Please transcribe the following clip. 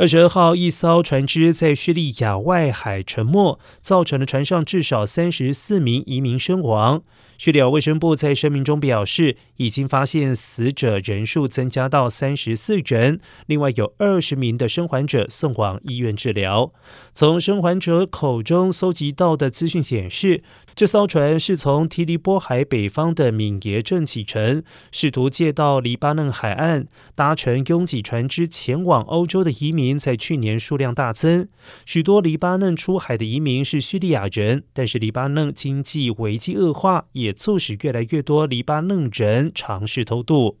二十二号，一艘船只在叙利亚外海沉没，造成了船上至少三十四名移民身亡。叙利亚卫生部在声明中表示，已经发现死者人数增加到三十四人，另外有二十名的生还者送往医院治疗。从生还者口中搜集到的资讯显示，这艘船是从提利波海北方的敏耶镇启程，试图借到黎巴嫩海岸，搭乘拥挤船只前往欧洲的移民在去年数量大增。许多黎巴嫩出海的移民是叙利亚人，但是黎巴嫩经济危机恶化也促使越来越多黎巴嫩人尝试偷渡。